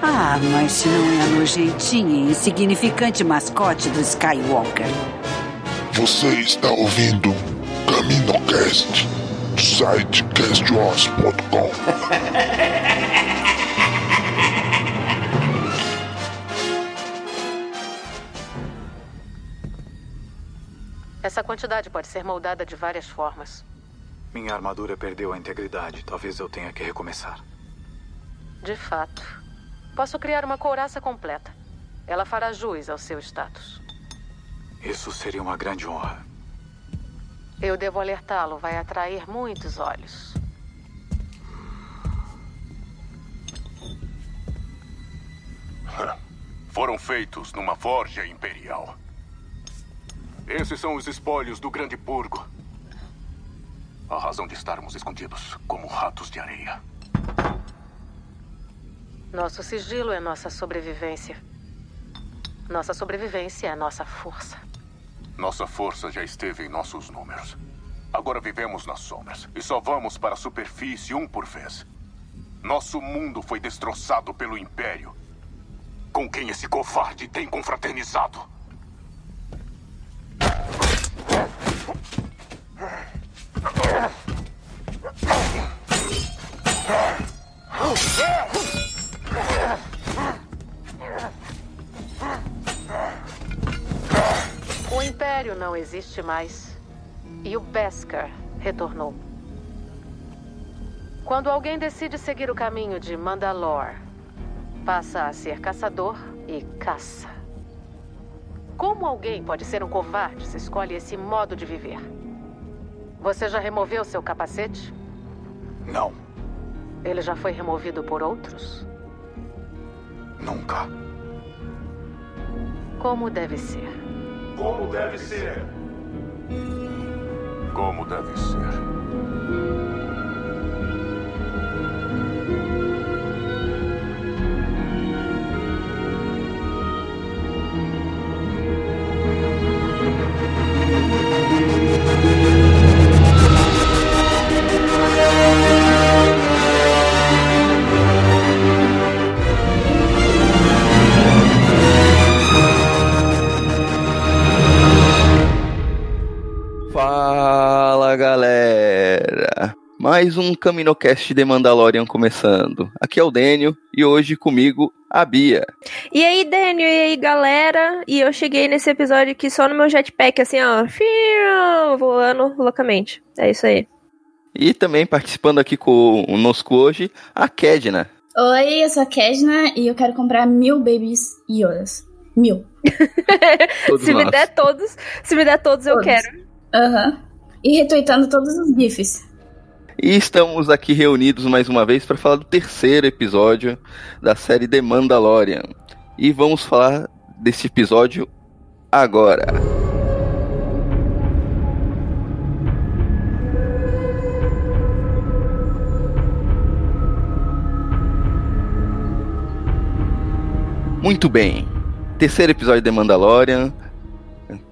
Ah, mas se não é a nojentinha e insignificante mascote do Skywalker. Você está ouvindo CaminoCast do site castwars.com. Essa quantidade pode ser moldada de várias formas. Minha armadura perdeu a integridade. Talvez eu tenha que recomeçar. De fato. Posso criar uma couraça completa. Ela fará jus ao seu status. Isso seria uma grande honra. Eu devo alertá-lo. Vai atrair muitos olhos. Foram feitos numa forja imperial. Esses são os espólios do Grande Purgo. A razão de estarmos escondidos como ratos de areia. Nosso sigilo é nossa sobrevivência. Nossa sobrevivência é nossa força. Nossa força já esteve em nossos números. Agora vivemos nas sombras e só vamos para a superfície um por vez. Nosso mundo foi destroçado pelo Império, com quem esse covarde tem confraternizado. O não existe mais. E o Beskar retornou. Quando alguém decide seguir o caminho de Mandalore, passa a ser caçador e caça. Como alguém pode ser um covarde se escolhe esse modo de viver? Você já removeu seu capacete? Não, Ele já foi removido por outros? nunca. Como deve ser? Como deve ser? Como deve ser? Fala galera! Mais um Caminocast de Mandalorian começando. Aqui é o Dênio e hoje comigo a Bia. E aí, Daniel, e aí, galera? E eu cheguei nesse episódio aqui só no meu jetpack, assim, ó, voando loucamente. É isso aí. E também participando aqui conosco hoje, a Kedna. Oi, eu sou a Kedna e eu quero comprar mil babies Yodas. Mil. Se me nós. der todos, se me der todos, eu Todos. quero. Aham. E retweetando todos os GIFs. E estamos aqui reunidos mais uma vez para falar do terceiro episódio da série The Mandalorian. E vamos falar desse episódio agora. Muito bem. Terceiro episódio de The Mandalorian.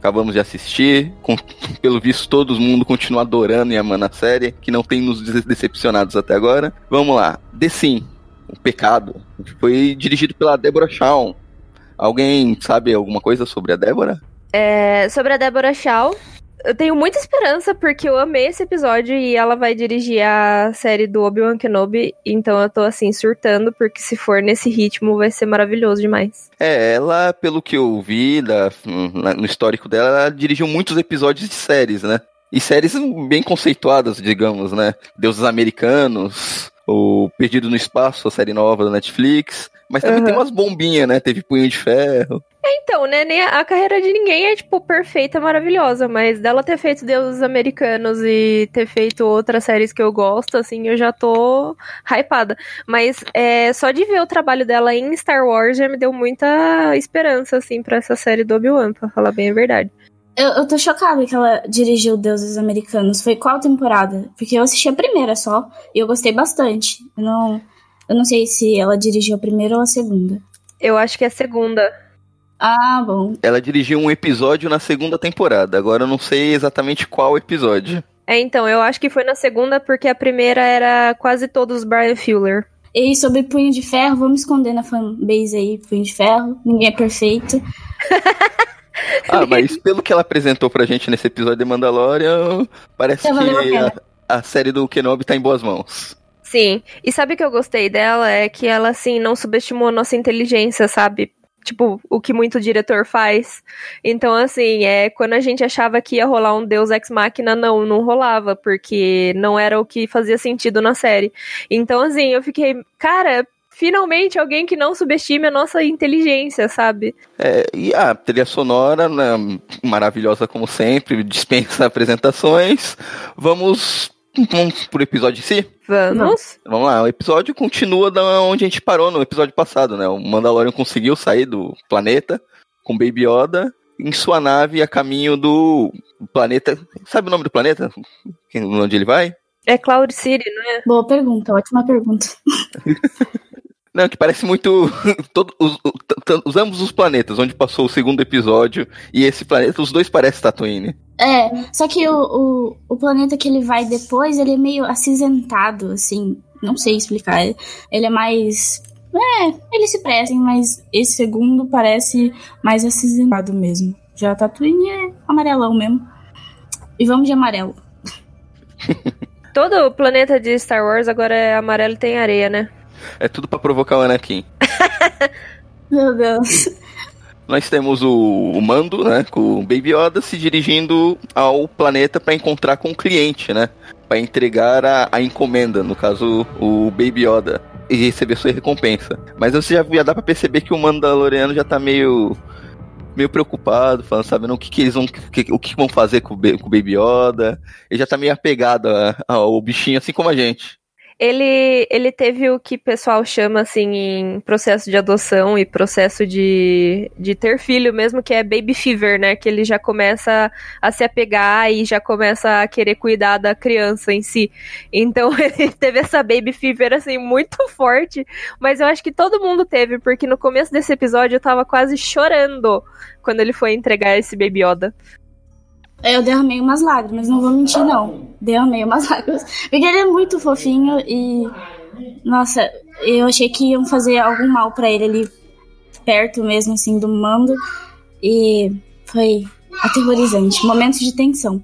Acabamos de assistir. Com- pelo visto, todo mundo continua adorando e amando a série, que não tem nos decepcionados até agora. Vamos lá. The Sim, o pecado. Foi dirigido pela Deborah Shaw. Alguém sabe alguma coisa sobre a Débora? É, sobre a Deborah Shaw, eu tenho muita esperança porque eu amei esse episódio e ela vai dirigir a série do Obi-Wan Kenobi, então eu tô assim surtando porque se for nesse ritmo vai ser maravilhoso demais. É, ela, pelo que eu vi da, no histórico dela, ela dirigiu muitos episódios de séries, né? E séries bem conceituadas, digamos, né? Deuses Americanos, o Perdido no Espaço, a série nova da Netflix. Mas também uhum. tem umas bombinhas, né? Teve Punho de Ferro. É, então, né? Nem a, a carreira de ninguém é, tipo, perfeita, maravilhosa. Mas dela ter feito Deuses Americanos e ter feito outras séries que eu gosto, assim, eu já tô hypada. Mas é, só de ver o trabalho dela em Star Wars já me deu muita esperança, assim, pra essa série do Obi-Wan, pra falar bem a verdade. Eu, eu tô chocada que ela dirigiu Deuses Americanos. Foi qual temporada? Porque eu assisti a primeira só e eu gostei bastante. Eu não, eu não sei se ela dirigiu a primeira ou a segunda. Eu acho que é a segunda. Ah, bom. Ela dirigiu um episódio na segunda temporada. Agora eu não sei exatamente qual episódio. É, então, eu acho que foi na segunda porque a primeira era quase todos Brian Fuller. E sobre Punho de Ferro, vamos esconder na fanbase aí, Punho de Ferro. Ninguém é perfeito. ah, mas pelo que ela apresentou pra gente nesse episódio de Mandalorian, parece que a, a série do Kenobi tá em boas mãos. Sim. E sabe o que eu gostei dela? É que ela, assim, não subestimou a nossa inteligência, sabe? tipo, o que muito diretor faz. Então, assim, é quando a gente achava que ia rolar um Deus Ex Machina, não, não rolava, porque não era o que fazia sentido na série. Então, assim, eu fiquei, cara, finalmente alguém que não subestime a nossa inteligência, sabe? É, e a trilha sonora, né, maravilhosa como sempre, dispensa apresentações. Vamos Vamos pro episódio em si? Vamos. Vamos lá, o episódio continua da onde a gente parou no episódio passado, né? O Mandalorian conseguiu sair do planeta com Baby Yoda em sua nave a caminho do planeta. Sabe o nome do planeta? Onde ele vai? É Cloud City, não é? Boa pergunta, ótima pergunta. Não, que parece muito. Todo, os, os, ambos os planetas, onde passou o segundo episódio, e esse planeta, os dois parecem Tatooine. É, só que o, o, o planeta que ele vai depois, ele é meio acinzentado, assim. Não sei explicar. Ele é mais. É, eles se parecem, mas esse segundo parece mais acinzentado mesmo. Já Tatooine é amarelão mesmo. E vamos de amarelo. Todo o planeta de Star Wars agora é amarelo e tem areia, né? É tudo para provocar o Anakin. Meu Deus. Nós temos o, o, Mando, né, com o Baby Yoda se dirigindo ao planeta para encontrar com o cliente, né, para entregar a, a, encomenda, no caso o Baby Yoda, e receber sua recompensa. Mas você já, já dá para perceber que o Mandaloriano já tá meio meio preocupado, falando, sabendo o que, que eles vão, que, o que vão fazer com, com o Baby Yoda. Ele já tá meio apegado ao bichinho, assim como a gente ele, ele teve o que o pessoal chama assim em processo de adoção e processo de, de ter filho mesmo, que é baby fever, né? Que ele já começa a se apegar e já começa a querer cuidar da criança em si. Então ele teve essa baby fever assim muito forte, mas eu acho que todo mundo teve, porque no começo desse episódio eu tava quase chorando quando ele foi entregar esse baby Yoda. Eu derramei umas lágrimas, não vou mentir, não. Derramei umas lágrimas. Porque ele é muito fofinho e. Nossa, eu achei que iam fazer algum mal para ele ali perto mesmo, assim, do mando. E foi aterrorizante. Momentos de tensão.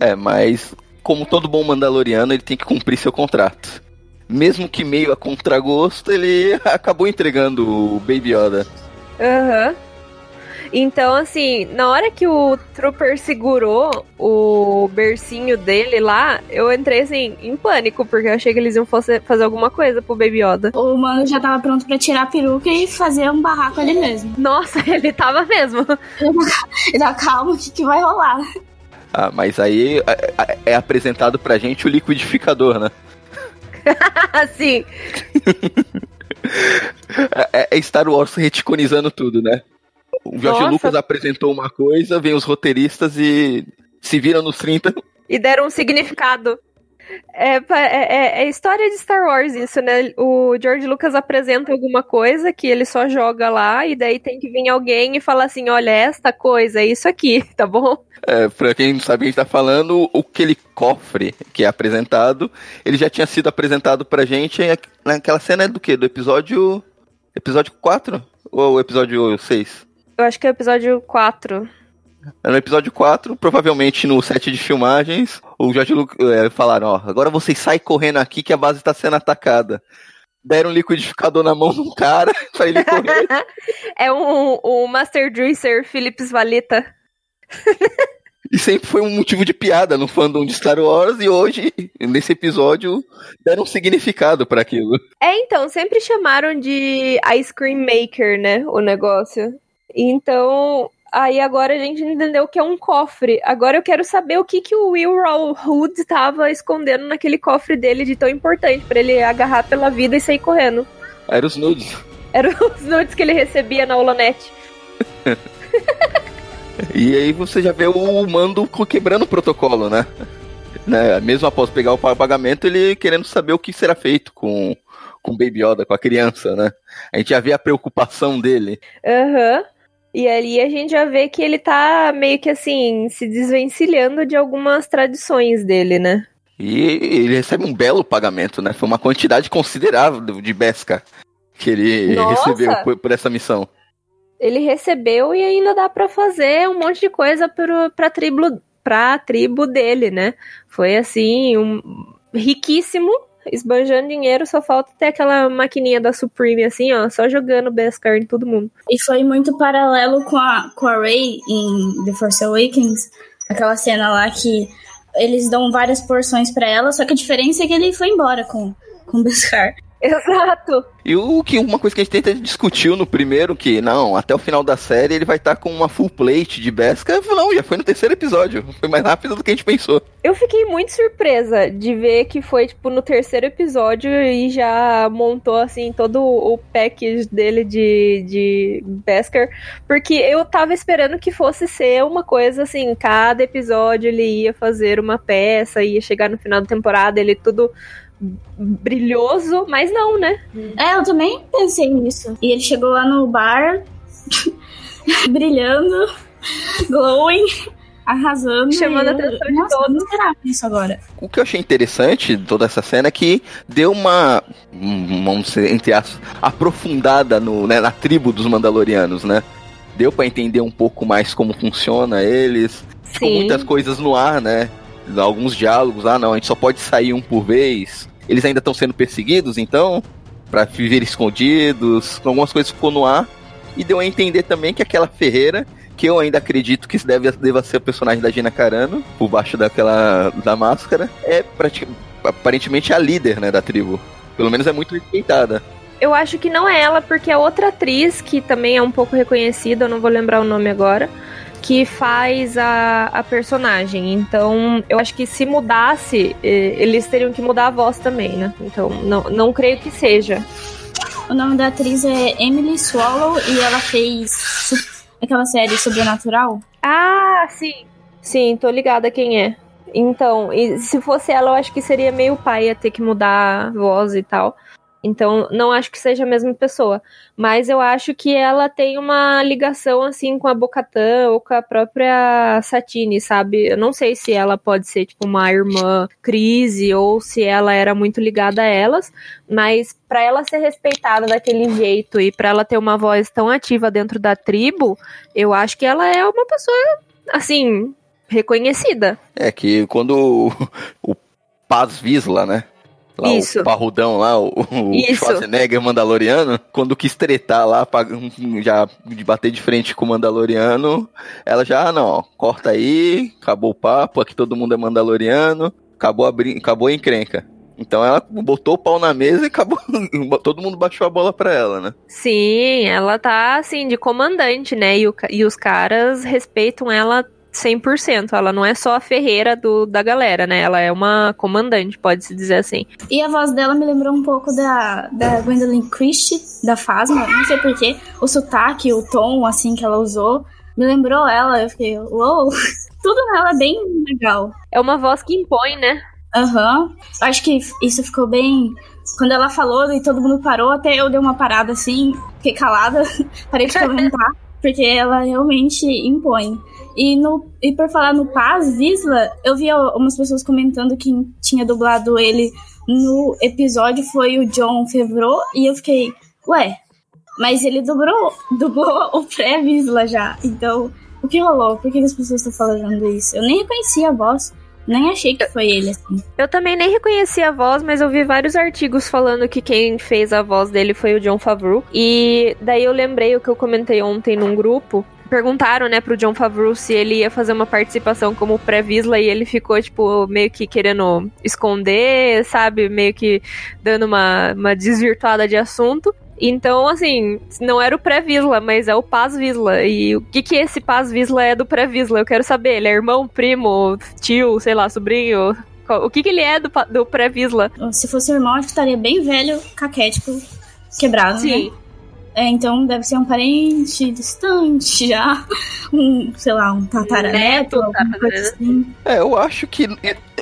É, mas como todo bom Mandaloriano, ele tem que cumprir seu contrato. Mesmo que meio a contragosto, ele acabou entregando o Baby Yoda. Aham. Uhum. Então, assim, na hora que o Trooper segurou o bercinho dele lá, eu entrei, assim, em pânico, porque eu achei que eles iam fazer alguma coisa pro Baby Yoda. O mano já tava pronto para tirar a peruca e fazer um barraco ali mesmo. Nossa, ele tava mesmo. Ele tava, calma, o que, que vai rolar? Ah, mas aí é, é, é apresentado pra gente o liquidificador, né? Sim. é, é Star Wars reticonizando tudo, né? O Jorge Nossa. Lucas apresentou uma coisa, vem os roteiristas e se viram nos 30. E deram um significado. É, é, é, é, história de Star Wars isso, né? O George Lucas apresenta alguma coisa que ele só joga lá e daí tem que vir alguém e falar assim, olha, esta coisa, é isso aqui, tá bom? É, pra quem não sabe o que a gente tá falando, aquele cofre que é apresentado, ele já tinha sido apresentado pra gente naquela cena do quê? Do episódio... Episódio 4? Ou episódio 6? Eu acho que é o episódio 4. No episódio 4, provavelmente no set de filmagens, o Jorge Lucas é, falaram, ó, agora vocês saem correndo aqui que a base tá sendo atacada. Deram um liquidificador na mão de um cara pra ele correr. é um, um Master Juicer Philips Valita. E sempre foi um motivo de piada no fandom de Star Wars e hoje, nesse episódio, deram um significado para aquilo. É, então, sempre chamaram de Ice Cream Maker, né, o negócio. Então, aí agora a gente entendeu que é um cofre. Agora eu quero saber o que que o Will Hood estava escondendo naquele cofre dele de tão importante para ele agarrar pela vida e sair correndo. Era os nudes. Era os nudes que ele recebia na Olonete. E aí você já vê o mando quebrando o protocolo, né? né? Mesmo após pegar o pagamento, ele querendo saber o que será feito com, com o Baby Yoda, com a criança, né? A gente já vê a preocupação dele. Aham. Uhum. E ali a gente já vê que ele tá meio que assim, se desvencilhando de algumas tradições dele, né? E ele recebe um belo pagamento, né? Foi uma quantidade considerável de Beskar que ele Nossa. recebeu por, por essa missão ele recebeu e ainda dá para fazer um monte de coisa pro, pra, tribo, pra tribo dele, né? Foi assim, um riquíssimo, esbanjando dinheiro, só falta ter aquela maquininha da Supreme, assim, ó, só jogando Beskar em todo mundo. E foi muito paralelo com a, com a Rey em The Force Awakens, aquela cena lá que eles dão várias porções para ela, só que a diferença é que ele foi embora com, com o Beskar. Exato. E o que uma coisa que a gente tenta discutiu no primeiro, que não, até o final da série ele vai estar tá com uma full plate de Beskar. Não, já foi no terceiro episódio. Foi mais rápido do que a gente pensou. Eu fiquei muito surpresa de ver que foi, tipo, no terceiro episódio e já montou, assim, todo o package dele de, de Beskar. Porque eu tava esperando que fosse ser uma coisa assim, cada episódio ele ia fazer uma peça, ia chegar no final da temporada, ele tudo brilhoso, mas não, né? É, eu também pensei nisso. E ele chegou lá no bar, brilhando, glowing, arrasando. Chamando a atenção de Nossa, todos. isso agora. O que eu achei interessante de toda essa cena é que deu uma, vamos dizer, entre as aprofundada no, né, na tribo dos Mandalorianos, né? Deu para entender um pouco mais como funciona eles. Sim. muitas coisas no ar, né? Alguns diálogos, ah não, a gente só pode sair um por vez. Eles ainda estão sendo perseguidos, então, para viver escondidos, algumas coisas ficou no ar. E deu a entender também que aquela Ferreira, que eu ainda acredito que deve, deva ser o personagem da Gina Carano, por baixo daquela da máscara, é aparentemente a líder, né, da tribo. Pelo menos é muito respeitada. Eu acho que não é ela, porque a outra atriz, que também é um pouco reconhecida, eu não vou lembrar o nome agora, que faz a, a personagem. Então, eu acho que se mudasse, eles teriam que mudar a voz também, né? Então, não, não creio que seja. O nome da atriz é Emily Swallow e ela fez aquela série Sobrenatural. Ah, sim. Sim, tô ligada quem é. Então, se fosse ela, eu acho que seria meio pai ter que mudar a voz e tal. Então, não acho que seja a mesma pessoa. Mas eu acho que ela tem uma ligação, assim, com a Bocatã ou com a própria Satine, sabe? Eu não sei se ela pode ser, tipo, uma irmã crise ou se ela era muito ligada a elas. Mas para ela ser respeitada daquele jeito e para ela ter uma voz tão ativa dentro da tribo, eu acho que ela é uma pessoa, assim, reconhecida. É que quando o, Paz Visla, né? Lá, Isso. O parrudão lá, o, o Schwarzenegger Mandaloriano, quando quis tretar lá, já de bater de frente com o Mandaloriano, ela já, ah, não, corta aí, acabou o papo, aqui todo mundo é Mandaloriano, acabou a, acabou a encrenca. Então ela botou o pau na mesa e acabou. Todo mundo baixou a bola pra ela, né? Sim, ela tá assim, de comandante, né? E, o, e os caras respeitam ela 100%. Ela não é só a ferreira do, da galera, né? Ela é uma comandante, pode-se dizer assim. E a voz dela me lembrou um pouco da, da Gwendolyn Christie, da Fasma. Não sei porquê. O sotaque, o tom, assim, que ela usou, me lembrou ela. Eu fiquei, uou! Tudo nela é bem legal. É uma voz que impõe, né? Aham. Uhum. Acho que isso ficou bem. Quando ela falou e todo mundo parou, até eu dei uma parada assim, fiquei calada, parei de comentar, porque ela realmente impõe. E, no, e por falar no Paz, Visla, eu vi algumas pessoas comentando que tinha dublado ele no episódio foi o John Favreau, e eu fiquei, ué, mas ele dublou, dublou o pré-Visla já. Então, O que rolou? Por que as pessoas estão falando isso? Eu nem reconhecia a voz. Nem achei que foi ele, assim. Eu também nem reconheci a voz, mas eu vi vários artigos falando que quem fez a voz dele foi o John Favreau. E daí eu lembrei o que eu comentei ontem num grupo, perguntaram, né, pro John Favreau se ele ia fazer uma participação como pré-Visla e ele ficou, tipo, meio que querendo esconder, sabe? Meio que dando uma, uma desvirtuada de assunto. Então, assim, não era o pré-Visla, mas é o Paz-Visla. E o que que esse Paz-Visla é do pré-Visla? Eu quero saber. Ele é irmão, primo, tio, sei lá, sobrinho? O que que ele é do, do pré-Visla? Se fosse irmão, acho que estaria bem velho, caquético, quebrado, Sim. né? É, então deve ser um parente distante já. Um, sei lá, um tataraneto, Neto, alguma coisa assim. É, eu acho que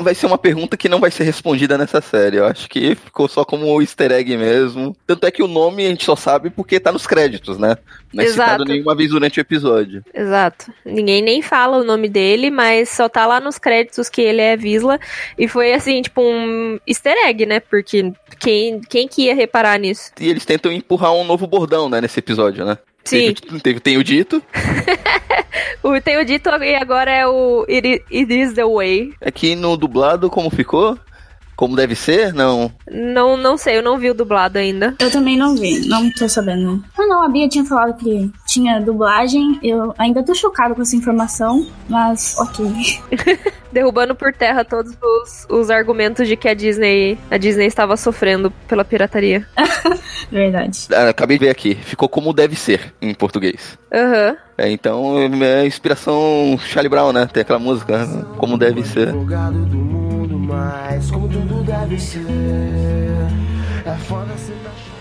vai ser uma pergunta que não vai ser respondida nessa série. Eu acho que ficou só como um easter egg mesmo. Tanto é que o nome a gente só sabe porque tá nos créditos, né? Não é Exato. citado nenhuma vez durante o episódio. Exato. Ninguém nem fala o nome dele, mas só tá lá nos créditos que ele é Visla. E foi assim, tipo, um easter egg, né? Porque quem, quem que ia reparar nisso? E eles tentam empurrar um novo bordão, né, nesse episódio, né? Sim. Teve, teve, tem o dito. O tenho dito e agora é o It Is, It Is The Way. Aqui no dublado, como ficou? Como deve ser? Não. Não, não sei, eu não vi o dublado ainda. Eu também não vi, não tô sabendo. Ah não, a Bia tinha falado que tinha dublagem. Eu ainda tô chocado com essa informação, mas ok. Derrubando por terra todos os, os argumentos de que a Disney, a Disney estava sofrendo pela pirataria. Verdade. Ah, acabei de ver aqui. Ficou como deve ser em português. Aham. É, então é inspiração Charlie Brown, né? Tem aquela música, né? como deve ser. Mas como tudo deve ser. É foda ser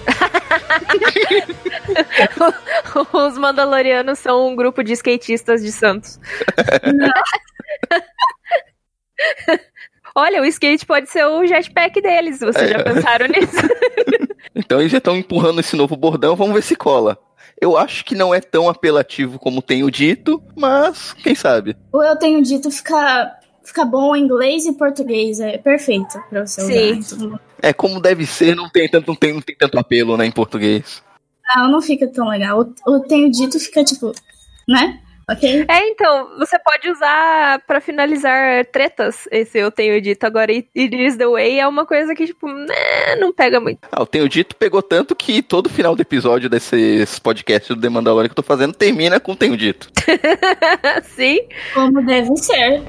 Os Mandalorianos são um grupo de skatistas de Santos. Olha, o skate pode ser o jetpack deles. Vocês já pensaram nisso? Então eles já estão empurrando esse novo bordão, vamos ver se cola. Eu acho que não é tão apelativo como tenho dito, mas quem sabe? Ou eu tenho dito fica, fica bom em inglês e português, é perfeito pra você Sim. usar. É como deve ser, não tem tanto, não tem, não tem tanto apelo, né, em português. Não, não fica tão legal. O, o tenho dito fica tipo, né? Ok? É, então, você pode usar pra finalizar tretas, esse eu tenho dito. Agora, It It Is The Way é uma coisa que, tipo, né, não pega muito. Ah, o tenho dito pegou tanto que todo final do episódio desses podcasts do The Mandalorian que eu tô fazendo termina com tenho dito. Sim. Como deve ser.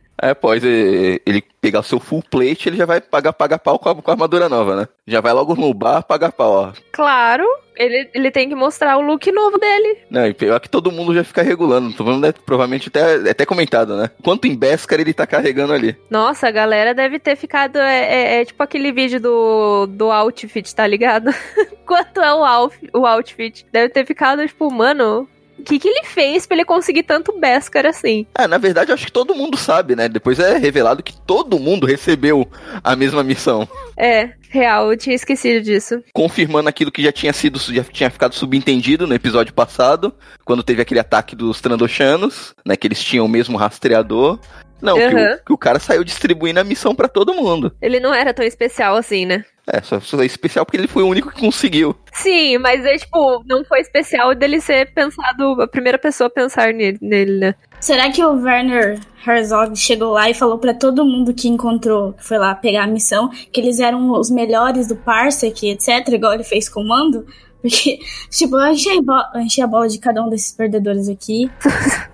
É, após eh, ele pegar o seu full plate, ele já vai pagar, pagar pau com a, com a armadura nova, né? Já vai logo no bar pagar pau, ó. Claro, ele, ele tem que mostrar o look novo dele. Não, e pior que todo mundo já fica regulando. Tô falando, né, provavelmente até, até comentado, né? Quanto em Beskar ele tá carregando ali. Nossa, a galera deve ter ficado. É, é- é tipo aquele vídeo do, do outfit, tá ligado? Quanto é o, outf- o outfit? Deve ter ficado, tipo, mano. O que, que ele fez pra ele conseguir tanto Beskar assim? Ah, na verdade, eu acho que todo mundo sabe, né? Depois é revelado que todo mundo recebeu a mesma missão. É, real, eu tinha esquecido disso. Confirmando aquilo que já tinha sido, já tinha ficado subentendido no episódio passado, quando teve aquele ataque dos Trandoshanos, né? Que eles tinham o mesmo rastreador. Não, que, Aham. o, que o cara saiu distribuindo a missão pra todo mundo. Ele não era tão especial assim, né? É, só, só é especial porque ele foi o único que conseguiu. Sim, mas é tipo, não foi especial dele ser pensado, a primeira pessoa a pensar nele, nele, né? Será que o Werner Herzog chegou lá e falou pra todo mundo que encontrou, que foi lá pegar a missão, que eles eram os melhores do Parsec, etc, igual ele fez com o Mando? Porque, tipo, eu enchi a, bo- eu enchi a bola de cada um desses perdedores aqui.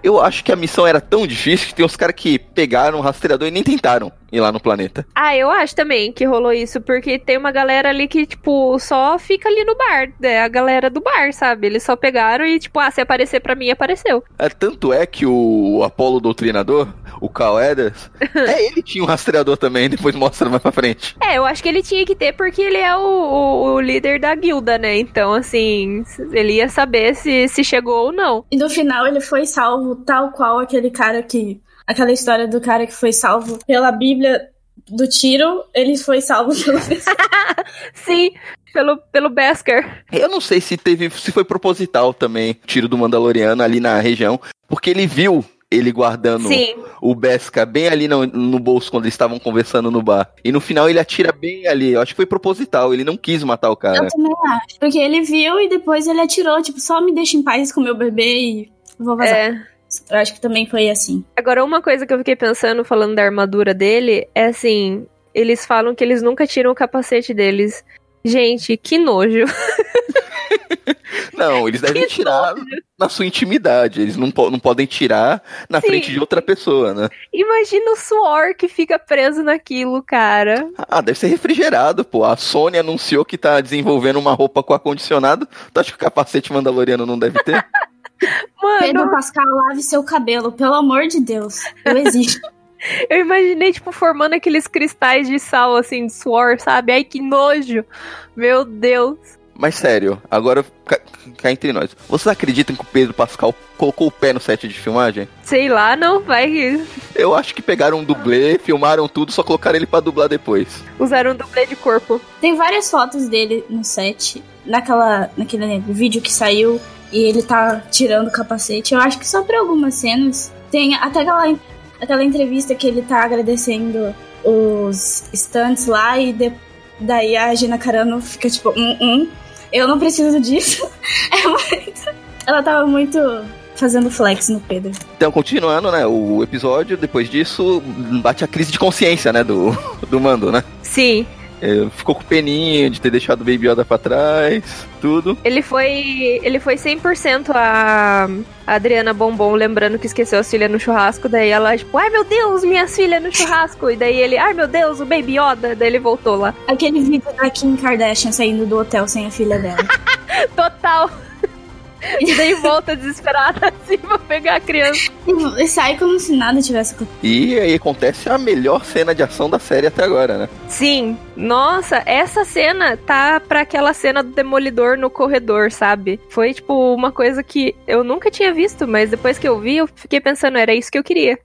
Eu acho que a missão era tão difícil que tem uns caras que pegaram o rastreador e nem tentaram ir lá no planeta. Ah, eu acho também que rolou isso, porque tem uma galera ali que, tipo, só fica ali no bar. É a galera do bar, sabe? Eles só pegaram e, tipo, ah, se aparecer pra mim, apareceu. É, tanto é que o Apolo Doutrinador, o Cal Eders, é, ele tinha um rastreador também, depois mostra mais pra frente. É, eu acho que ele tinha que ter porque ele é o, o- o líder da guilda, né? Então, assim, ele ia saber se, se chegou ou não. E no final ele foi salvo tal qual aquele cara que. Aquela história do cara que foi salvo pela Bíblia do tiro, ele foi salvo pelo. Sim, pelo, pelo Beskar. Eu não sei se teve, se foi proposital também, o tiro do Mandaloriano ali na região, porque ele viu ele guardando Sim. o Beskar bem ali no, no bolso quando eles estavam conversando no bar. E no final ele atira bem ali. Eu acho que foi proposital, ele não quis matar o cara. Eu também acho. Porque ele viu e depois ele atirou, tipo, só me deixa em paz com meu bebê e vou vazar. É. Eu acho que também foi assim. Agora, uma coisa que eu fiquei pensando, falando da armadura dele, é assim: eles falam que eles nunca tiram o capacete deles. Gente, que nojo. Não, eles devem tirar na sua intimidade. Eles não, po- não podem tirar na Sim. frente de outra pessoa, né? Imagina o suor que fica preso naquilo, cara. Ah, deve ser refrigerado, pô. A Sony anunciou que tá desenvolvendo uma roupa com ar-condicionado. Tu acha que o capacete mandaloriano não deve ter? Pedro Pascal, lave seu cabelo, pelo amor de Deus. Eu exijo. Eu imaginei, tipo, formando aqueles cristais de sal, assim, de suor, sabe? Ai, que nojo. Meu Deus. Mas sério, agora cá, cá entre nós. Vocês acreditam que o Pedro Pascal colocou o pé no set de filmagem? Sei lá, não vai. Eu acho que pegaram um dublê, filmaram tudo, só colocaram ele pra dublar depois. Usaram um dublê de corpo. Tem várias fotos dele no set, naquela, naquele vídeo que saiu e ele tá tirando o capacete. Eu acho que só pra algumas cenas. Tem até aquela, aquela entrevista que ele tá agradecendo os stunts lá e de- daí a Gina Carano fica tipo, hum, hum, eu não preciso disso. É muito. Ela tava muito fazendo flex no Pedro. Então, continuando, né, o episódio, depois disso, bate a crise de consciência, né, do, do Mando, né? Sim. É, ficou com peninha de ter deixado o Baby Yoda pra trás, tudo. Ele foi. Ele foi 100% a a Adriana Bombom, lembrando que esqueceu as filhas no churrasco. Daí ela, tipo, ai meu Deus, minhas filhas no churrasco. E daí ele, ai meu Deus, o Baby Yoda. Daí ele voltou lá. Aquele vídeo da Kim Kardashian saindo do hotel sem a filha dela. Total. E daí volta desesperada assim pra pegar a criança. E sai como se nada tivesse acontecido. E aí acontece a melhor cena de ação da série até agora, né? Sim, nossa, essa cena tá pra aquela cena do demolidor no corredor, sabe? Foi tipo uma coisa que eu nunca tinha visto, mas depois que eu vi, eu fiquei pensando, era isso que eu queria.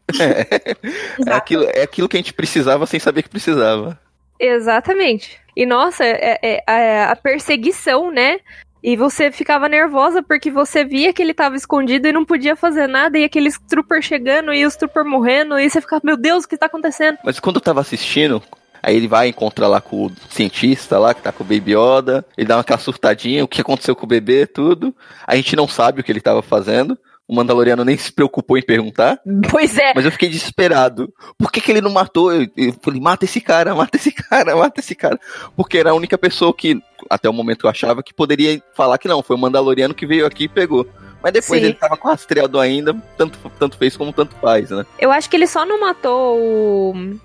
É aquilo, é aquilo que a gente precisava sem saber que precisava. Exatamente. E nossa, é, é- é a perseguição, né? E você ficava nervosa porque você via que ele tava escondido e não podia fazer nada, e aqueles troopers chegando e os troopers morrendo, e você ficava, meu Deus, o que tá acontecendo? Mas quando eu tava assistindo, aí ele vai encontrar lá com o cientista lá, que tá com o Baby Yoda, ele dá uma surtadinha, o que aconteceu com o bebê, tudo. A gente não sabe o que ele tava fazendo. O Mandaloriano nem se preocupou em perguntar. Pois é. Mas eu fiquei desesperado. Por que, que ele não matou? Eu, eu falei, mata esse cara, mata esse cara, mata esse cara. Porque era a única pessoa que, até o momento eu achava, que poderia falar que não, foi o Mandaloriano que veio aqui e pegou. Mas depois Sim. ele tava com rastreado ainda, tanto, tanto fez como tanto faz, né? Eu acho que ele só não matou o,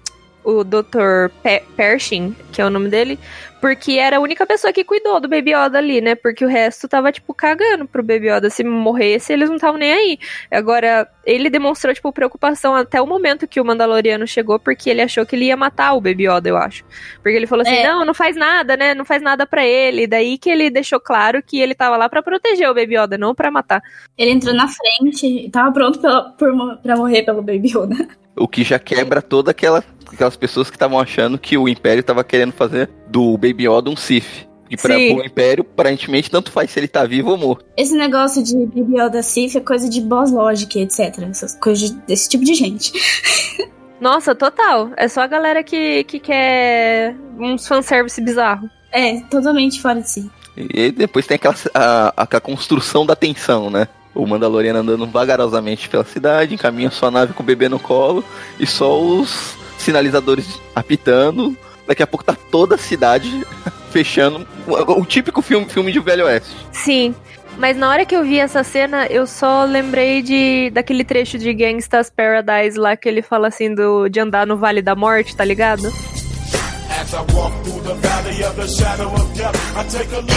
o Dr. Pe Pershing, que é o nome dele, porque era a única pessoa que cuidou do Baby Yoda ali, né? Porque o resto tava, tipo, cagando pro Baby Yoda. Se morresse, eles não estavam nem aí. Agora, ele demonstrou, tipo, preocupação até o momento que o Mandaloriano chegou, porque ele achou que ele ia matar o Baby Yoda, eu acho. Porque ele falou assim, É. não, não faz nada, né? Não faz nada pra ele. Daí que ele deixou claro que ele tava lá pra proteger o Baby Yoda, não pra matar. Ele entrou na frente e tava pronto pela, por, pra morrer pelo Baby Yoda. O que já quebra toda aquela, aquelas pessoas que estavam achando que o Império tava querendo fazer do Baby Yoda um Sith. E pra Sim. o Império, aparentemente, tanto faz se ele tá vivo ou morto. Esse negócio de Baby Yoda Sif é coisa de boss logic, etc. Essas coisas de- desse tipo de gente. Nossa, total. É só a galera que, que quer uns fanservice bizarro. É, totalmente fora de si. E depois tem aquela a, aquela construção da tensão, né? O Mandaloriano andando vagarosamente pela cidade, encaminha sua nave com o bebê no colo e só os sinalizadores apitando. Daqui a pouco tá toda a cidade fechando. O, o típico filme, filme de Velho Oeste. Sim. Mas na hora que eu vi essa cena, eu só lembrei de daquele trecho de Gangsta's Paradise lá que ele fala assim do, de andar no Vale da Morte, tá ligado?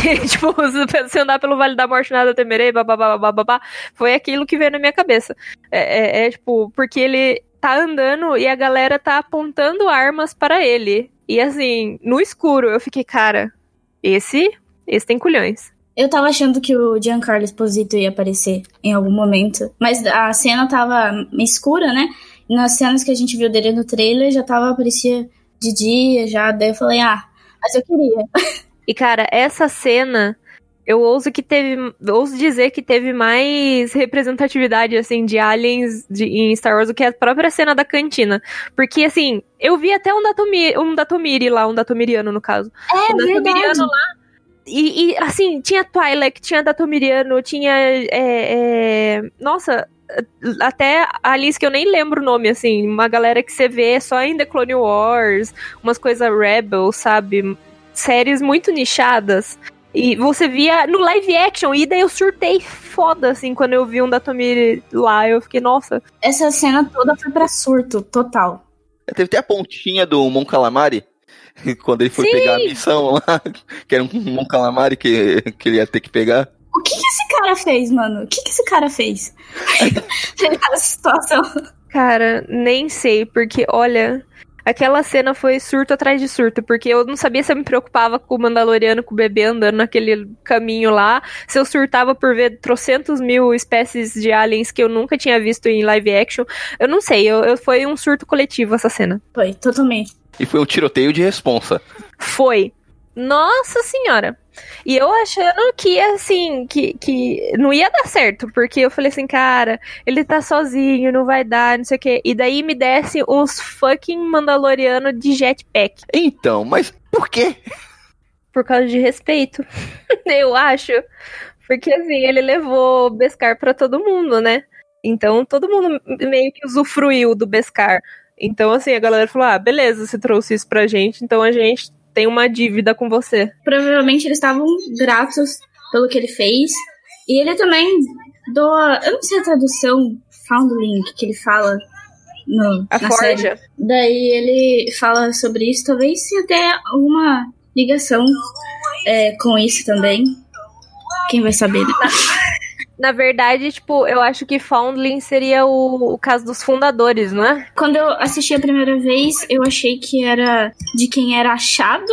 Que, tipo, se andar pelo Vale da Morte, nada temerei, babá, babá, foi aquilo que veio na minha cabeça. É, é, é, tipo, porque ele tá andando e a galera tá apontando armas para ele. E assim, no escuro, eu fiquei, cara, esse, esse tem culhões. Eu tava achando que o Giancarlo Esposito ia aparecer em algum momento. Mas a cena tava escura, né? Nas cenas que a gente viu dele no trailer já tava, parecia de dia, já. Daí eu falei, ah, mas eu queria. E, cara, essa cena, eu ouso que teve. ouso dizer que teve mais representatividade, assim, de aliens de, em Star Wars do que a própria cena da cantina. Porque, assim, eu vi até um Datomiri, um Datomiri lá, um Datomiriano, no caso. É um. Datomiriano lá. E, e, assim, tinha Twi'lek, tinha Datomiriano, tinha. É, é, nossa, até a Alice que eu nem lembro o nome, assim, uma galera que você vê só em The Clone Wars, umas coisas Rebel, sabe? Séries muito nichadas. E você via no live action, e daí eu surtei foda, assim, quando eu vi um da Tomiri lá, eu fiquei, nossa. Essa cena toda foi pra surto, total. Teve até a pontinha do Mon Calamari, quando ele foi Sim. pegar a missão lá, que era um Mon Calamari que, que ele ia ter que pegar. O que, que esse cara fez, mano? O que, que esse cara fez? Nessa situação. Cara, nem sei, porque olha, aquela cena foi surto atrás de surto, porque eu não sabia se eu me preocupava com o Mandaloriano, com o bebê andando naquele caminho lá, se eu surtava por ver trocentos mil espécies de aliens que eu nunca tinha visto em live action. Eu não sei, eu, eu- foi um surto coletivo essa cena. Foi, totalmente. E foi um tiroteio de responsa. Foi. Nossa senhora. E eu achando que, assim, que, que não ia dar certo, porque eu falei assim, cara, ele tá sozinho, não vai dar, não sei o quê. E daí me desce uns fucking Mandaloriano de jetpack. Então, mas por quê? Por causa de respeito. eu acho. Porque, assim, ele levou o Beskar pra todo mundo, né? Então, todo mundo meio que usufruiu do Beskar. Então, assim, a galera falou: ah, beleza, você trouxe isso pra gente, então a gente tem uma dívida com você. Provavelmente eles estavam gratos pelo que ele fez. E ele também doa. Eu não sei a tradução Foundling que ele fala no, A na Forja. série. Daí ele fala sobre isso. Talvez tenha até alguma ligação é, com isso também. Quem vai saber, né? Na verdade, tipo, eu acho que Foundling seria o, o caso dos fundadores, não é? Quando eu assisti a primeira vez, eu achei que era de quem era achado.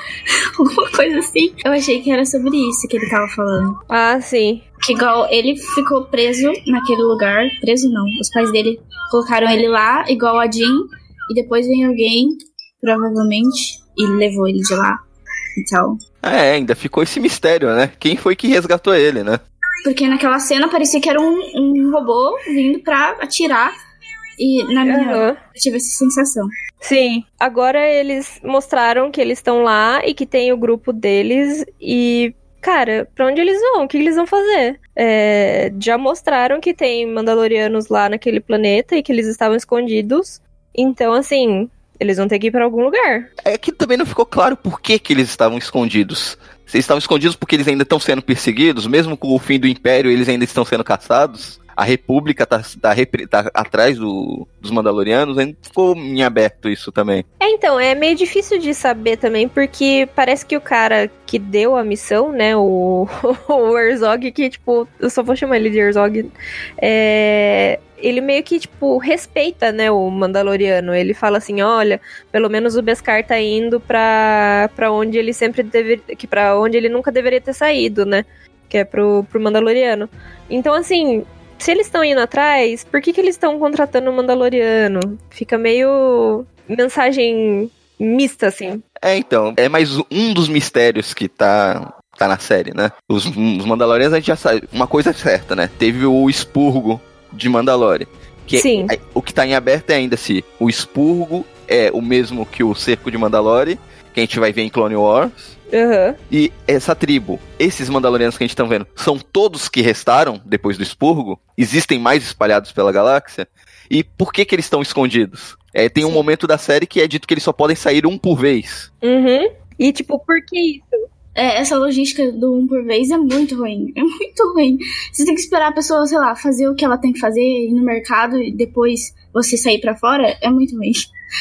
Alguma coisa assim. Eu achei que era sobre isso que ele tava falando. Ah, sim. Que igual ele ficou preso naquele lugar. Preso não. Os pais dele colocaram ele lá, igual a Jean. E depois vem alguém, provavelmente, e levou ele de lá e tal. É, ainda ficou esse mistério, né? Quem foi que resgatou ele, né? Porque naquela cena parecia que era um, um robô vindo pra atirar. E na minha. Aham. Eu tive essa sensação. Sim. Agora eles mostraram que eles estão lá e que tem o grupo deles e. Cara, pra onde eles vão? O que eles vão fazer? É, já mostraram que tem Mandalorianos lá naquele planeta e que eles estavam escondidos. Então, assim, eles vão ter que ir pra algum lugar. É que também não ficou claro por que, que eles estavam escondidos. Eles estavam escondidos porque eles ainda estão sendo perseguidos, mesmo com o fim do Império, eles ainda estão sendo caçados. A República tá, tá, tá atrás do- dos Mandalorianos, ainda ficou em aberto isso também. É, então, é meio difícil de saber também, porque parece que o cara que deu a missão, né, o, o Herzog, que, tipo, eu só vou chamar ele de Herzog, é, ele meio que, tipo, respeita, né, o Mandaloriano. Ele fala assim, olha, pelo menos o Beskar tá indo pra, pra onde ele sempre deveria, que pra onde ele nunca deveria ter saído, né, que é pro, pro Mandaloriano. Então, assim... Se eles estão indo atrás, por que, que eles estão contratando o Mandaloriano? Fica meio mensagem mista, assim. É, então, é mais um dos mistérios que tá, tá na série, né? Os, os Mandalorianos a gente já sabe. Uma coisa é certa, né? Teve o expurgo de Mandalore. Que Sim. é- o que tá em aberto é ainda se o expurgo é o mesmo que o cerco de Mandalore, que a gente vai ver em Clone Wars. Aham. E essa tribo, esses Mandalorianos que a gente tá vendo, são todos que restaram depois do expurgo? Existem mais espalhados pela galáxia? E por que que eles estão escondidos? É, tem um momento da série que é dito que eles só podem sair um por vez. Uhum. E, tipo, por que isso? É, essa logística do um por vez é muito ruim. É muito ruim. Você tem que esperar a pessoa, sei lá, fazer o que ela tem que fazer, ir no mercado e depois você sair pra fora. É muito ruim.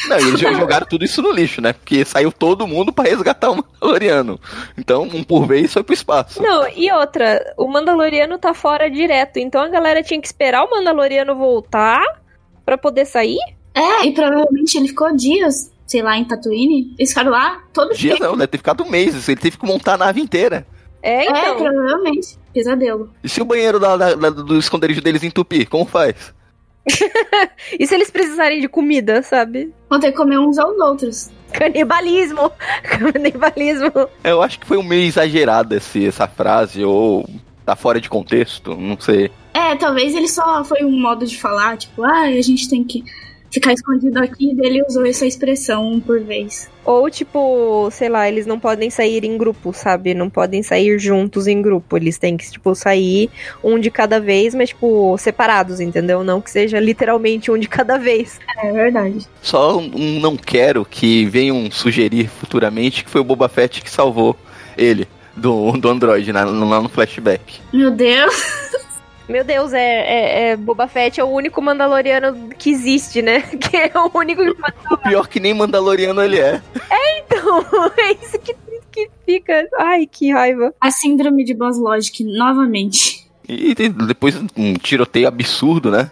Não, e eles já jogaram tudo isso no lixo, né? Porque saiu todo mundo pra resgatar o Mandaloriano. Então, um por vez foi pro espaço. Não, e outra, o Mandaloriano tá fora direto, então a galera tinha que esperar o Mandaloriano voltar pra poder sair? É, e provavelmente ele ficou dias, sei lá, em Tatooine. Eles ficaram lá todo Dias tempo. não, deve ter ficado meses. Ele teve que montar a nave inteira. É, É, então. provavelmente. Pesadelo. E se o banheiro da- da- da- do esconderijo deles entupir, como faz? E se eles precisarem de comida, sabe? Vão ter que comer uns aos outros. Canibalismo! Canibalismo! Eu acho que foi um meio exagerado esse, essa frase, ou tá fora de contexto, não sei. É, talvez ele só foi um modo de falar, tipo, ah, a gente tem que ficar escondido aqui, ele usou essa expressão um por vez. Ou, tipo, sei lá, eles não podem sair em grupo, sabe? Não podem sair juntos em grupo. Eles têm que, tipo, sair um de cada vez, mas, tipo, separados, entendeu? Não que seja literalmente um de cada vez. É verdade. Só um não quero que venham sugerir futuramente que foi o Boba Fett que salvou ele do, do Android lá no flashback. Meu Deus. Meu Deus, é, é, é, Boba Fett é o único Mandaloriano que existe, né? Que é o único que O pior que nem Mandaloriano ele é. É, então. É isso que, que fica. Ai, que raiva. A síndrome de Boss Logic, novamente. E depois um tiroteio absurdo, né?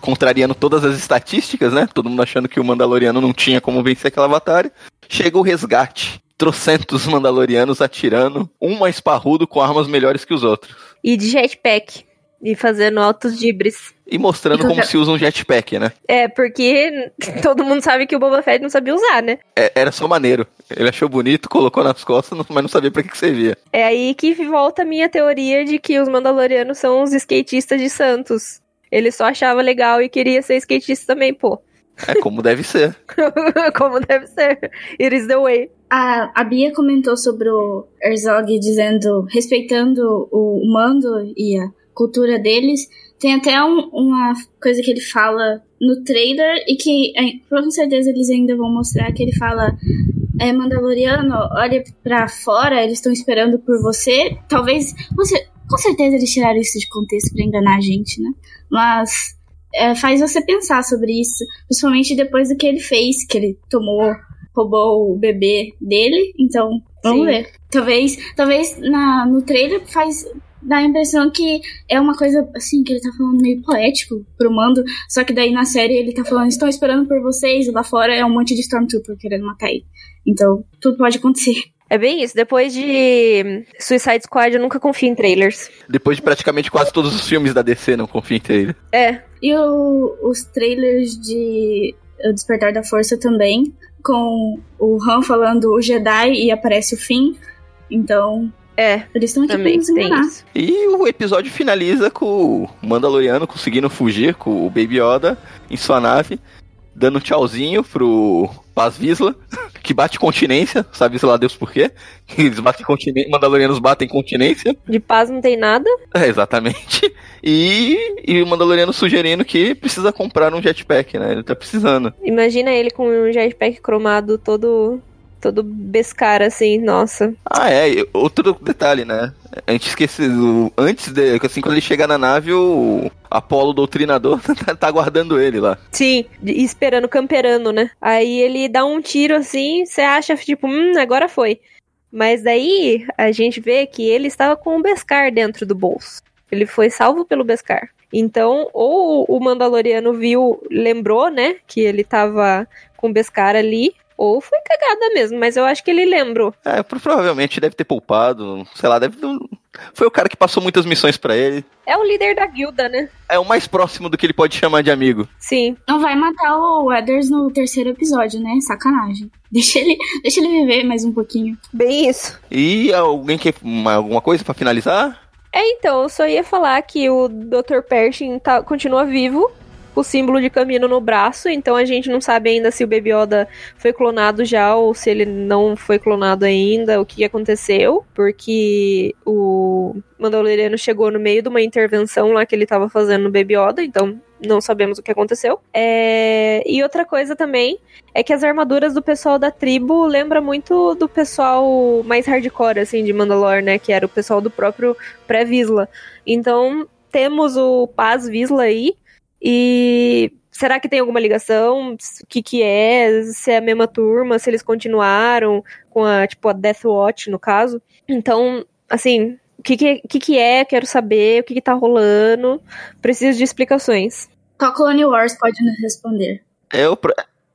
Contrariando todas as estatísticas, né? Todo mundo achando que o Mandaloriano não tinha como vencer aquela batalha. Chega o resgate. Trocentos Mandalorianos atirando, um mais parrudo com armas melhores que os outros. E de jetpack. E fazendo altos dibres. E mostrando e como se usa um jetpack, né? É, porque todo mundo sabe que o Boba Fett não sabia usar, né? É, era só maneiro. Ele achou bonito, colocou nas costas, mas não sabia pra que, que servia. É aí que volta a minha teoria de que os Mandalorianos são os skatistas de Santos. Ele só achava legal e queria ser skatista também, pô. É como deve ser. como deve ser. It is the way. A, a Bia comentou sobre o Herzog dizendo, respeitando o mando e a cultura deles. Tem até um, uma coisa que ele fala no trailer e que é, com certeza eles ainda vão mostrar que ele fala é Mandaloriano, olha para fora, eles estão esperando por você. Talvez, você, com certeza eles tiraram isso de contexto para enganar a gente, né? Mas é, faz você pensar sobre isso, principalmente depois do que ele fez, que ele tomou, roubou o bebê dele. Então, vamos Sim. ver. Talvez, talvez na, no trailer faz dá a impressão que é uma coisa, assim, que ele tá falando meio poético pro mando, só que daí na série ele tá falando, estão esperando por vocês, e lá fora é um monte de Stormtrooper querendo matar ele. Então, tudo pode acontecer. É bem isso. Depois de Suicide Squad, eu nunca confio em trailers. Depois de praticamente quase todos os filmes da DC, não confio em trailer. É. E o, os trailers de O Despertar da Força também, com o Han falando o Jedi e aparece o fim. Então, é, eles estão aqui também pra tem isso. E o episódio finaliza com o Mandaloriano conseguindo fugir com o Baby Yoda em sua nave, dando um tchauzinho pro Paz Visla, que bate continência, sabe se lá Deus por quê? Eles batem continência, Mandalorianos batem continência. De paz não tem nada. É, exatamente. E, e o Mandaloriano sugerindo que precisa comprar um jetpack, né? Ele tá precisando. Imagina ele com um jetpack cromado todo todo bescar, assim, nossa. Ah, é. Outro detalhe, né? A gente esqueceu. Antes de. Assim, quando ele chega na nave, o Apolo Doutrinador tá, tá aguardando ele lá. Sim, esperando, camperando, né? Aí ele dá um tiro assim, você acha, tipo, hum, agora foi. Mas daí a gente vê que ele estava com o Beskar dentro do bolso. Ele foi salvo pelo Beskar. Então, ou o Mandaloriano viu, lembrou, né, que ele estava com o Beskar ali, ou foi cagada mesmo, mas eu acho que ele lembrou. É, provavelmente deve ter poupado, sei lá, deve. Foi o cara que passou muitas missões para ele. É o líder da guilda, né? É o mais próximo do que ele pode chamar de amigo. Sim. Não vai matar o Weathers no terceiro episódio, né? Sacanagem. Deixa ele, deixa ele viver mais um pouquinho. Bem isso. E alguém quer alguma coisa para finalizar? É, então, eu só ia falar que o Dr. Pershing tá, continua vivo o símbolo de Camino no braço, então a gente não sabe ainda se o Baby Yoda foi clonado já ou se ele não foi clonado ainda, o que aconteceu, porque o Mandaloriano chegou no meio de uma intervenção lá que ele estava fazendo no Baby Yoda, então não sabemos o que aconteceu. É... E outra coisa também é que as armaduras do pessoal da tribo lembra muito do pessoal mais hardcore, assim, de Mandalore, né? Que era o pessoal do próprio pré-Visla. Então, temos o Paz Visla aí, e será que tem alguma ligação? O que que é? Se é a mesma turma, se eles continuaram com a, tipo, a Death Watch, no caso. Então, assim, o que que, que que é? Quero saber o que que tá rolando. Preciso de explicações. Só Clone Wars pode nos responder. Eu,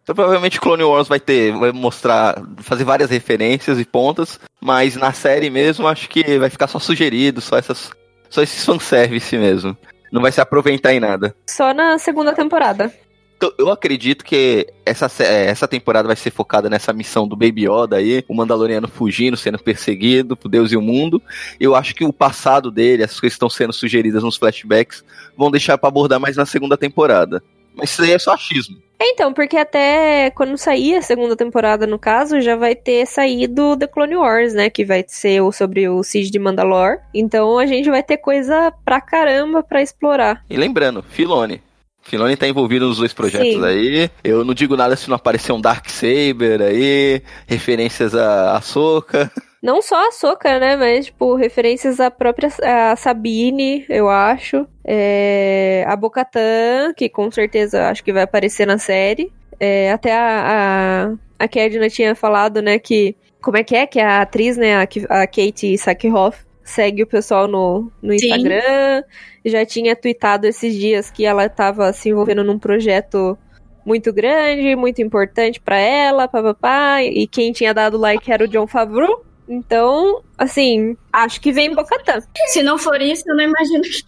então, provavelmente Clone Wars vai ter, vai mostrar, fazer várias referências e pontas, mas na série mesmo acho que vai ficar só sugerido, só essas, só esses fanservice mesmo não vai se aproveitar em nada. Só na segunda temporada. Então, eu acredito que essa, é, essa temporada vai ser focada nessa missão do Baby Yoda aí, o Mandaloriano fugindo, sendo perseguido por Deus e o mundo. Eu acho que o passado dele, as coisas que estão sendo sugeridas nos flashbacks, vão deixar para abordar mais na segunda temporada. Mas isso aí é só achismo. Então, porque até quando sair a segunda temporada, no caso, já vai ter saído The Clone Wars, né? Que vai ser sobre o Siege de Mandalore. Então a gente vai ter coisa pra caramba pra explorar. E lembrando, Filone. Filone tá envolvido nos dois projetos Sim. aí. Eu não digo nada se não aparecer um Dark Saber aí, referências a, a Soca. Não só a Soca, né? Mas, tipo, referências à própria a Sabine, eu acho. É, a Bocatan, que com certeza acho que vai aparecer na série. É, até a, a, a Kedna tinha falado, né, que. Como é que é? Que a atriz, né, a, a Kate Sackhoff, segue o pessoal no, no Sim. Instagram. Já tinha tweetado esses dias que ela estava se envolvendo num projeto muito grande, muito importante pra ela, papapá. E quem tinha dado like era o John Favreau. Então, assim, acho que vem Bocatã. Se não for isso, eu não imagino que-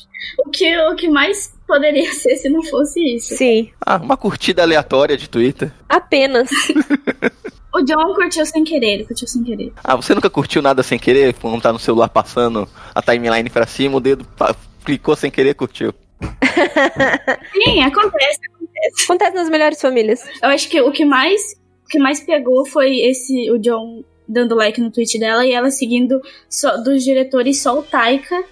o, que, o que mais poderia ser se não fosse isso. Sim, Ah, uma curtida aleatória de Twitter. apenas. O John curtiu sem querer, ele curtiu sem querer. Ah, você nunca curtiu nada sem querer? Quando tá no celular passando a timeline pra cima, o dedo pa- clicou sem querer, curtiu. Sim, acontece, acontece. Acontece nas melhores famílias. Eu acho que o que mais, o que mais pegou foi esse o John dando like no tweet dela e ela seguindo só, dos diretores só o Taika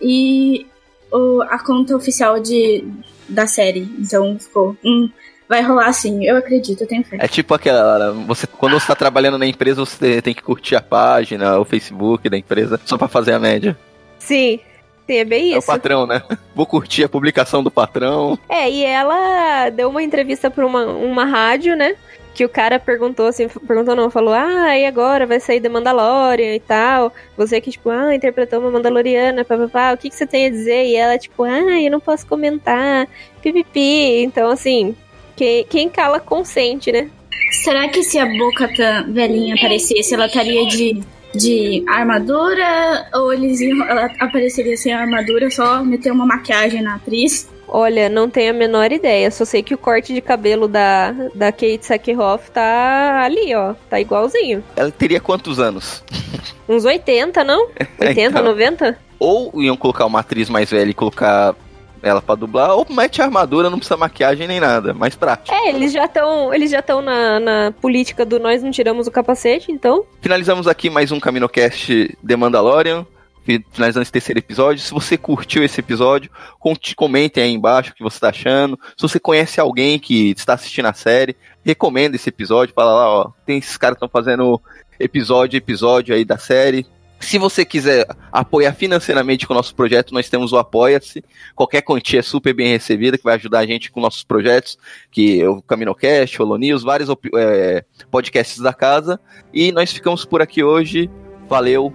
e o- a conta oficial de, da série. Então ficou, hum, vai rolar sim, eu acredito, eu tenho fé. É tipo aquela. Você, quando você tá trabalhando na empresa, você tem que curtir a página, o Facebook da empresa, só pra fazer a média. Sim, sim, é bem É o isso. patrão, né? Vou curtir a publicação do patrão. É, e ela deu uma entrevista pra uma, uma rádio, né? Que o cara perguntou assim, perguntou não, falou, ah, e agora vai sair The Mandalorian e tal. Você que, tipo, ah, interpretou uma Mandaloriana, papapá, o que, que você tem a dizer? E ela, tipo, ah, eu não posso comentar, pipipi. Então, assim, que, quem cala consente, né? Será que se a Boca velhinha aparecesse, ela estaria de, de armadura? Ou eles iam, ela apareceria sem armadura, só meter uma maquiagem na atriz? Olha, não tenho a menor ideia. Só sei que o corte de cabelo da, da Kate Sackhoff tá ali, ó. Tá igualzinho. Ela teria quantos anos? Uns 80, não? 80, Então. 90? Ou iam colocar uma atriz mais velha e colocar ela pra dublar, ou mete a armadura, não precisa maquiagem nem nada, mais prático. É, eles já estão, eles já estão na, na política do nós não tiramos o capacete, então. Finalizamos aqui mais um CaminoCast The Mandalorian. Fi- Finalizando esse terceiro episódio. Se você curtiu esse episódio, comentem aí embaixo o que você está achando. Se você conhece alguém que está assistindo a série, recomenda esse episódio. Fala lá, ó, tem esses caras que estão fazendo episódio, episódio aí da série. Se você quiser apoiar financeiramente com o nosso projeto, nós temos o Apoia-se. Qualquer quantia é super bem recebida, que vai ajudar a gente com nossos projetos, que é o CaminoCast, o News, vários é, podcasts da casa. E nós ficamos por aqui hoje. Valeu,